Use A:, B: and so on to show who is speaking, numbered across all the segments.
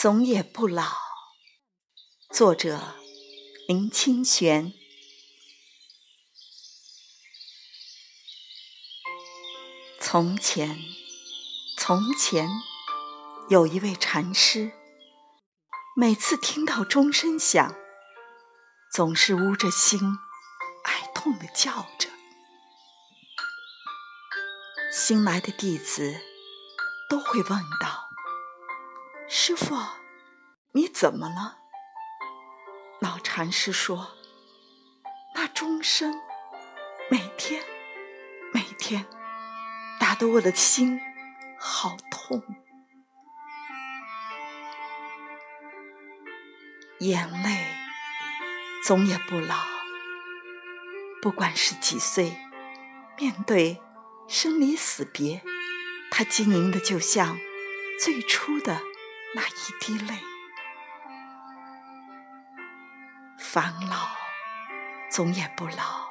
A: 总也不老。作者：林清玄。从前，从前，有一位禅师，每次听到钟声响，总是捂着心，哀痛的叫着。新来的弟子都会问道：“师傅，你怎么了？”老禅师说：“那钟声每天每天打得我的心好痛，眼泪总也不老。不管是几岁，面对……”生离死别，它晶莹的就像最初的那一滴泪。烦恼总也不老，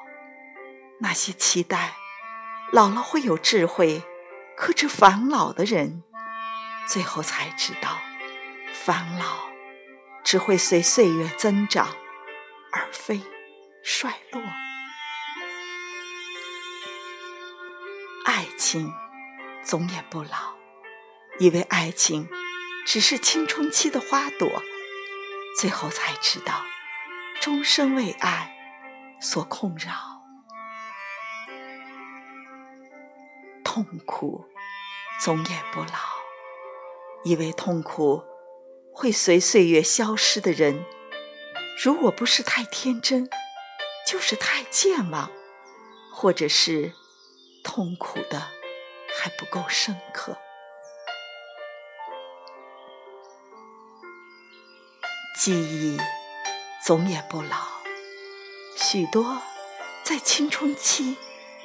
A: 那些期待老了会有智慧克制烦恼的人，最后才知道，烦恼只会随岁月增长，而非衰落。爱情总也不老，以为爱情只是青春期的花朵，最后才知道，终生为爱所困扰。痛苦总也不老，以为痛苦会随岁月消失的人，如果不是太天真，就是太健忘，或者是。痛苦的还不够深刻，记忆总也不老。许多在青春期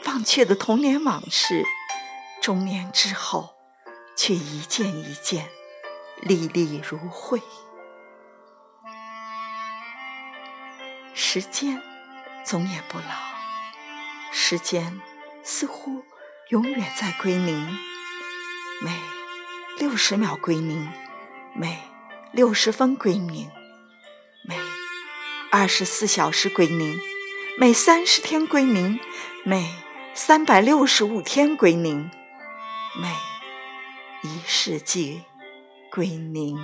A: 忘却的童年往事，中年之后却一件一件历历如绘。时间总也不老，时间。似乎永远在归零，每六十秒归零，每六十分归零，二十四小时归零，每三十天归零，每三百六十五天归零，每一世纪归零。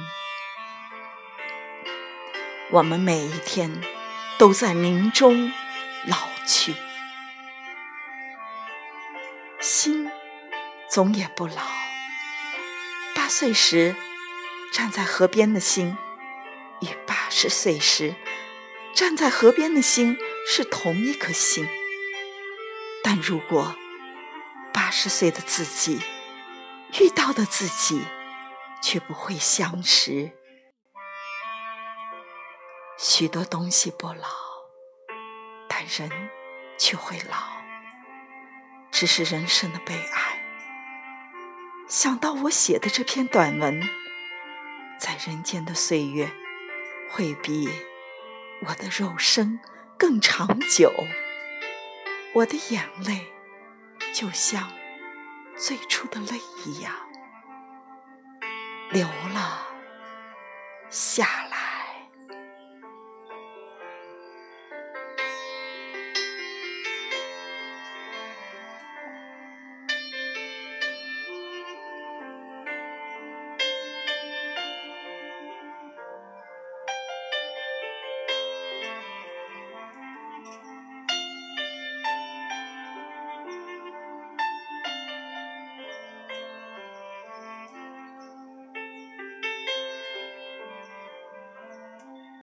A: 我们每一天都在零中老去。心总也不老。八岁时站在河边的心，与八十岁时站在河边的心是同一颗心。但如果八十岁的自己遇到的自己却不会相识，许多东西不老，但人却会老。只是人生的悲哀。想到我写的这篇短文，在人间的岁月会比我的肉身更长久，我的眼泪就像最初的泪一样流了下来。